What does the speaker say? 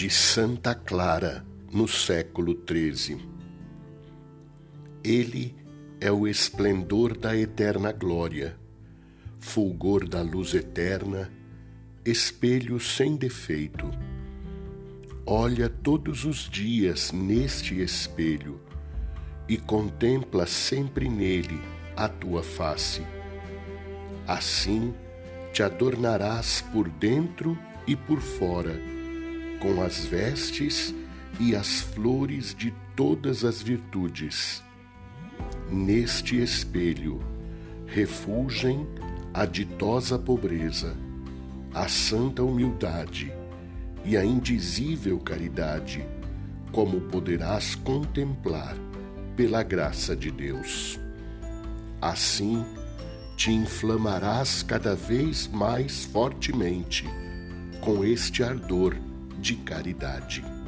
de Santa Clara no século XIII. Ele é o esplendor da eterna glória, fulgor da luz eterna, espelho sem defeito. Olha todos os dias neste espelho e contempla sempre nele a tua face. Assim te adornarás por dentro e por fora, com as vestes e as flores de todas as virtudes. Neste espelho refulgem a ditosa pobreza, a santa humildade e a indizível caridade, como poderás contemplar pela graça de Deus. Assim, te inflamarás cada vez mais fortemente com este ardor de caridade.